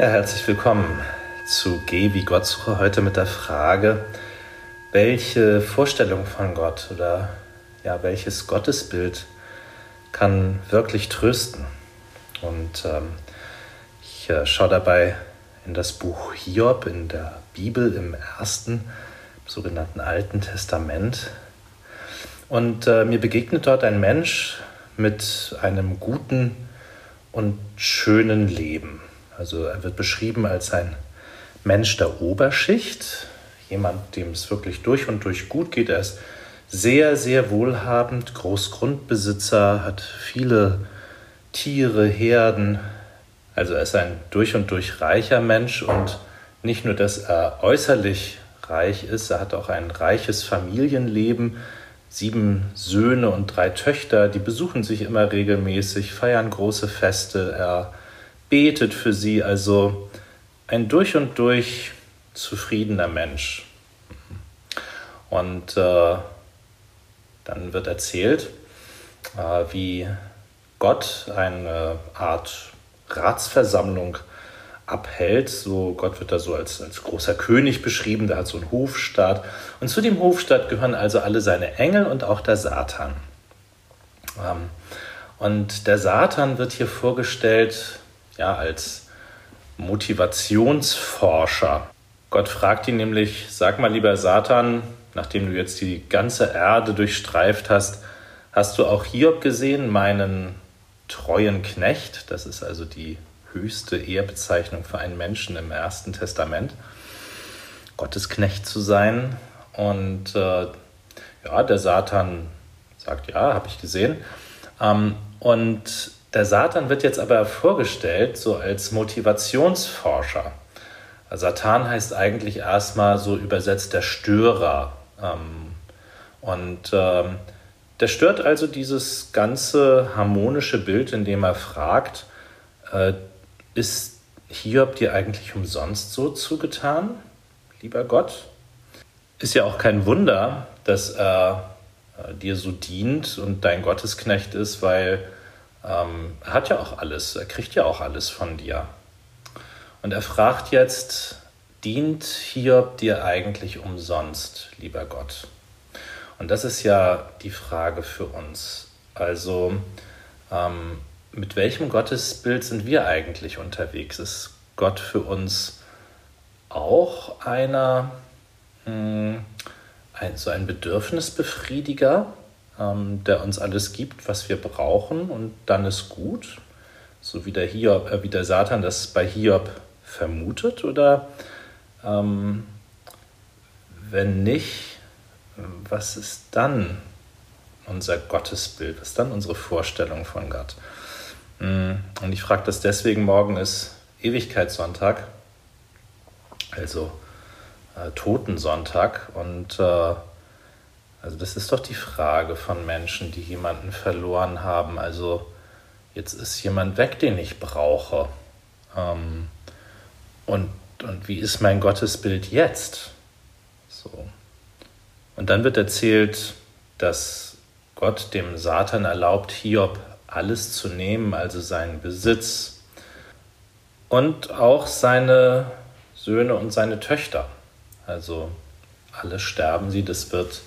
Ja, herzlich willkommen zu Geh wie Gott suche heute mit der Frage, welche Vorstellung von Gott oder ja, welches Gottesbild kann wirklich trösten? Und ähm, ich äh, schaue dabei in das Buch Hiob in der Bibel im ersten sogenannten Alten Testament. Und äh, mir begegnet dort ein Mensch mit einem guten und schönen Leben. Also er wird beschrieben als ein Mensch der Oberschicht, jemand, dem es wirklich durch und durch gut geht. Er ist sehr, sehr wohlhabend, Großgrundbesitzer, hat viele Tiere, Herden. Also er ist ein durch und durch reicher Mensch und nicht nur, dass er äußerlich reich ist, er hat auch ein reiches Familienleben. Sieben Söhne und drei Töchter, die besuchen sich immer regelmäßig, feiern große Feste. Er betet für sie, also ein durch und durch zufriedener Mensch. Und äh, dann wird erzählt, äh, wie Gott eine Art Ratsversammlung abhält. So, Gott wird da so als, als großer König beschrieben, der hat so einen Hofstaat. Und zu dem Hofstaat gehören also alle seine Engel und auch der Satan. Ähm, und der Satan wird hier vorgestellt ja, als Motivationsforscher. Gott fragt ihn nämlich, sag mal lieber Satan, nachdem du jetzt die ganze Erde durchstreift hast, hast du auch Hiob gesehen, meinen treuen Knecht? Das ist also die höchste Ehrbezeichnung für einen Menschen im Ersten Testament. Gottes Knecht zu sein. Und äh, ja, der Satan sagt, ja, habe ich gesehen. Ähm, und der Satan wird jetzt aber vorgestellt so als Motivationsforscher. Satan heißt eigentlich erstmal so übersetzt der Störer. Ähm, und ähm, der stört also dieses ganze harmonische Bild, indem er fragt, äh, ist Hiob dir eigentlich umsonst so zugetan, lieber Gott? Ist ja auch kein Wunder, dass er äh, dir so dient und dein Gottesknecht ist, weil ähm, er hat ja auch alles, er kriegt ja auch alles von dir. Und er fragt jetzt, dient Hiob dir eigentlich umsonst, lieber Gott? Und das ist ja die Frage für uns. Also, ähm, mit welchem Gottesbild sind wir eigentlich unterwegs? Ist Gott für uns auch einer, mh, hm, ein, so ein Bedürfnisbefriediger? Ähm, der uns alles gibt, was wir brauchen und dann ist gut, so wie der, Hiob, äh, wie der Satan das bei Hiob vermutet oder ähm, wenn nicht, was ist dann unser Gottesbild, was ist dann unsere Vorstellung von Gott? Mm, und ich frage das deswegen, morgen ist Ewigkeitssonntag, also äh, Totensonntag und äh, also das ist doch die Frage von Menschen, die jemanden verloren haben. Also jetzt ist jemand weg, den ich brauche. Ähm, und, und wie ist mein Gottesbild jetzt? So. Und dann wird erzählt, dass Gott dem Satan erlaubt, Hiob alles zu nehmen, also seinen Besitz und auch seine Söhne und seine Töchter. Also alle sterben sie, das wird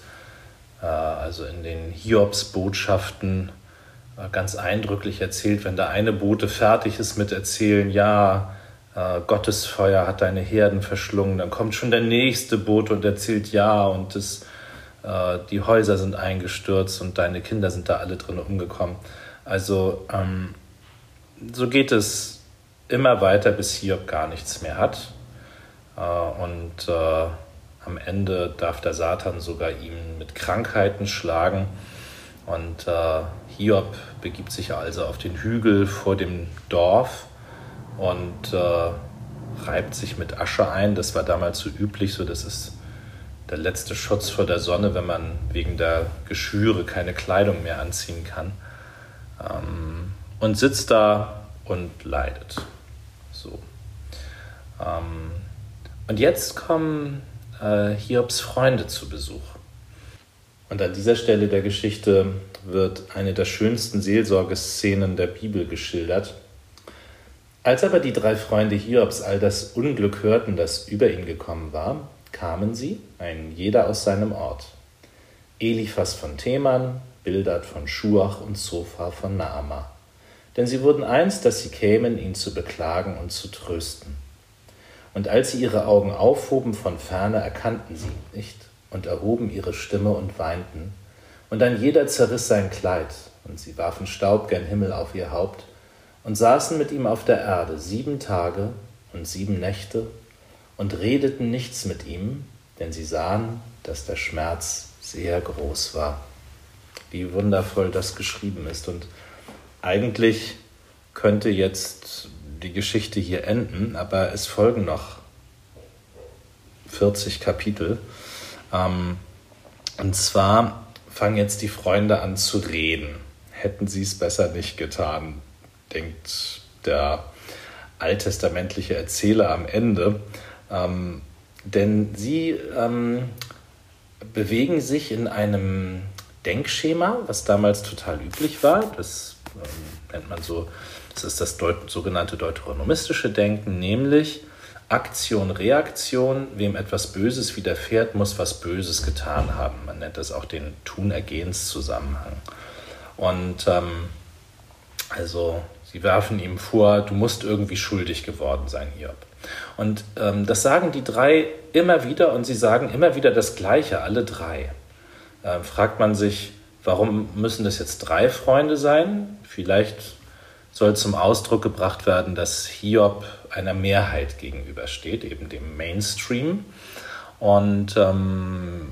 also in den Hiobs-Botschaften äh, ganz eindrücklich erzählt, wenn der eine Bote fertig ist mit Erzählen, ja, äh, Gottes Feuer hat deine Herden verschlungen, dann kommt schon der nächste Bote und erzählt, ja, und das, die Häuser sind eingestürzt und deine Kinder sind da alle drin umgekommen. Also ähm, so geht es immer weiter, bis Hiob gar nichts mehr hat. und am Ende darf der Satan sogar ihn mit Krankheiten schlagen. Und äh, Hiob begibt sich also auf den Hügel vor dem Dorf und äh, reibt sich mit Asche ein. Das war damals so üblich, so das ist der letzte Schutz vor der Sonne, wenn man wegen der Geschwüre keine Kleidung mehr anziehen kann. Ähm, und sitzt da und leidet. So. Ähm, und jetzt kommen äh, Hiobs Freunde zu Besuch. Und an dieser Stelle der Geschichte wird eine der schönsten Seelsorgeszenen der Bibel geschildert. Als aber die drei Freunde Hiobs all das Unglück hörten, das über ihn gekommen war, kamen sie, ein jeder aus seinem Ort. Eliphas von Theman, Bildad von Schuach und Sophar von Naama. Denn sie wurden eins, dass sie kämen, ihn zu beklagen und zu trösten. Und als sie ihre Augen aufhoben von ferne, erkannten sie ihn nicht und erhoben ihre Stimme und weinten. Und ein jeder zerriss sein Kleid, und sie warfen Staub gen Himmel auf ihr Haupt und saßen mit ihm auf der Erde sieben Tage und sieben Nächte und redeten nichts mit ihm, denn sie sahen, dass der Schmerz sehr groß war. Wie wundervoll das geschrieben ist. Und eigentlich könnte jetzt die Geschichte hier enden, aber es folgen noch 40 Kapitel. Ähm, und zwar fangen jetzt die Freunde an zu reden. Hätten sie es besser nicht getan, denkt der alttestamentliche Erzähler am Ende. Ähm, denn sie ähm, bewegen sich in einem Denkschema, was damals total üblich war. Das ähm, nennt man so, das ist das Deut sogenannte deuteronomistische Denken, nämlich Aktion, Reaktion, wem etwas Böses widerfährt, muss was Böses getan haben. Man nennt das auch den Tun-Ergehens-Zusammenhang. Und ähm, also Sie werfen ihm vor, du musst irgendwie schuldig geworden sein, Hiob. Und ähm, das sagen die drei immer wieder und sie sagen immer wieder das Gleiche, alle drei. Ähm, fragt man sich, warum müssen das jetzt drei Freunde sein? Vielleicht soll zum Ausdruck gebracht werden, dass Hiob einer Mehrheit gegenübersteht, eben dem Mainstream. Und ähm,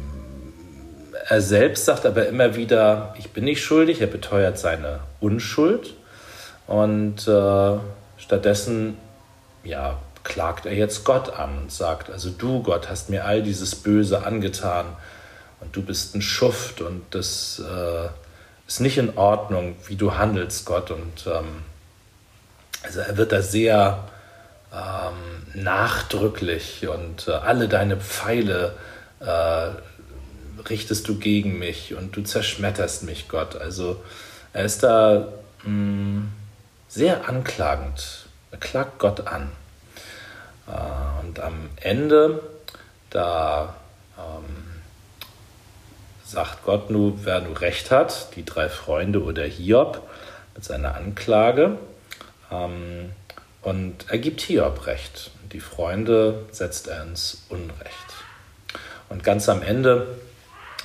er selbst sagt aber immer wieder, ich bin nicht schuldig, er beteuert seine Unschuld. Und äh, stattdessen ja, klagt er jetzt Gott an und sagt, also du Gott hast mir all dieses Böse angetan und du bist ein Schuft und das äh, ist nicht in Ordnung, wie du handelst, Gott. Und ähm, also er wird da sehr ähm, nachdrücklich und äh, alle deine Pfeile äh, richtest du gegen mich und du zerschmetterst mich, Gott. Also er ist da mh, mm, sehr anklagend. Er klagt Gott an. Äh, und am Ende, da ähm, sagt Gott nur, wer nur recht hat, die drei Freunde oder Hiob mit seiner Anklage. Ähm, und er gibt Hiob recht. Die Freunde setzt er ins Unrecht. Und ganz am Ende,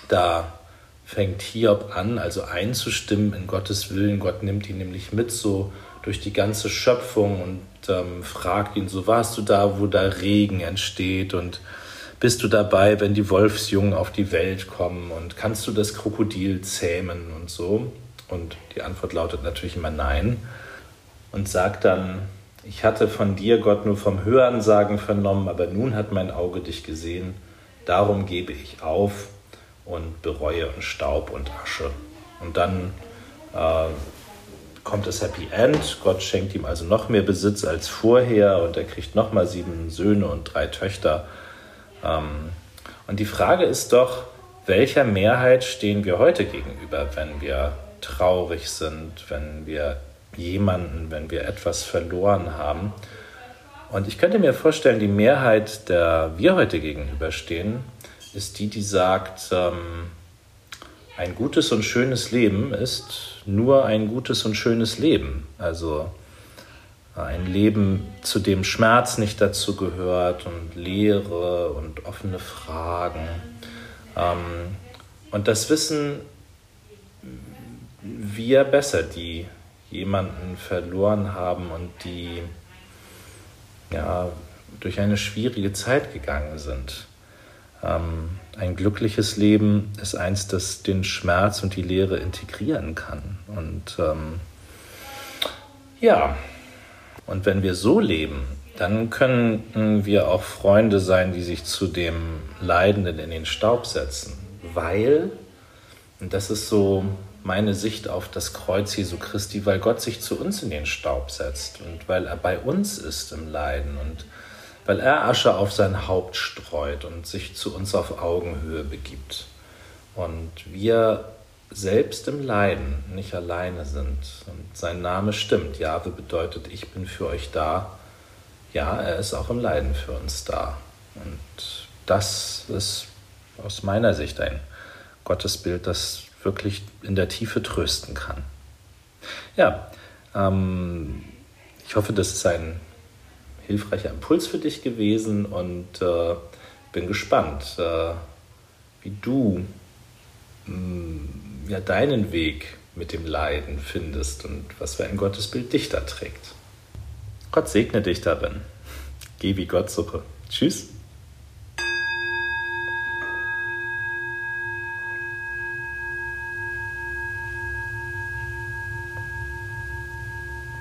da fängt Hiob an, also einzustimmen in Gottes Willen. Gott nimmt ihn nämlich mit so durch die ganze Schöpfung und ähm, fragt ihn so, warst du da, wo da Regen entsteht und bist du dabei, wenn die Wolfsjungen auf die Welt kommen und kannst du das Krokodil zähmen und so? Und die Antwort lautet natürlich immer nein und sagt dann, ich hatte von dir, Gott, nur vom Hörensagen vernommen, aber nun hat mein Auge dich gesehen, darum gebe ich auf und bereue und Staub und Asche. Und dann äh, kommt das Happy End. Gott schenkt ihm also noch mehr Besitz als vorher und er kriegt nochmal sieben Söhne und drei Töchter. Ähm, und die Frage ist doch, welcher Mehrheit stehen wir heute gegenüber, wenn wir traurig sind, wenn wir jemanden, wenn wir etwas verloren haben? Und ich könnte mir vorstellen, die Mehrheit, der wir heute gegenüberstehen, ist die, die sagt, ähm, ein gutes und schönes Leben ist nur ein gutes und schönes Leben. Also ein Leben, zu dem Schmerz nicht dazu gehört und Leere und offene Fragen. Ähm, und das wissen wir besser, die jemanden verloren haben und die ja, durch eine schwierige Zeit gegangen sind. Ähm, ein glückliches Leben ist eins, das den Schmerz und die Leere integrieren kann. Und ähm, ja, und wenn wir so leben, dann können wir auch Freunde sein, die sich zu dem Leidenden in den Staub setzen, weil, und das ist so meine Sicht auf das Kreuz Jesu Christi, weil Gott sich zu uns in den Staub setzt und weil er bei uns ist im Leiden und weil er Asche auf sein Haupt streut und sich zu uns auf Augenhöhe begibt. Und wir selbst im Leiden nicht alleine sind. Und sein Name stimmt. Jahwe bedeutet, ich bin für euch da. Ja, er ist auch im Leiden für uns da. Und das ist aus meiner Sicht ein Gottesbild, das wirklich in der Tiefe trösten kann. Ja, ähm, ich hoffe, das ist ein hilfreicher Impuls für dich gewesen und äh, bin gespannt, äh, wie du mh, mm, ja, deinen Weg mit dem Leiden findest und was für ein Gottesbild dich da trägt. Gott segne dich darin. Geh wie Gott suche. Tschüss.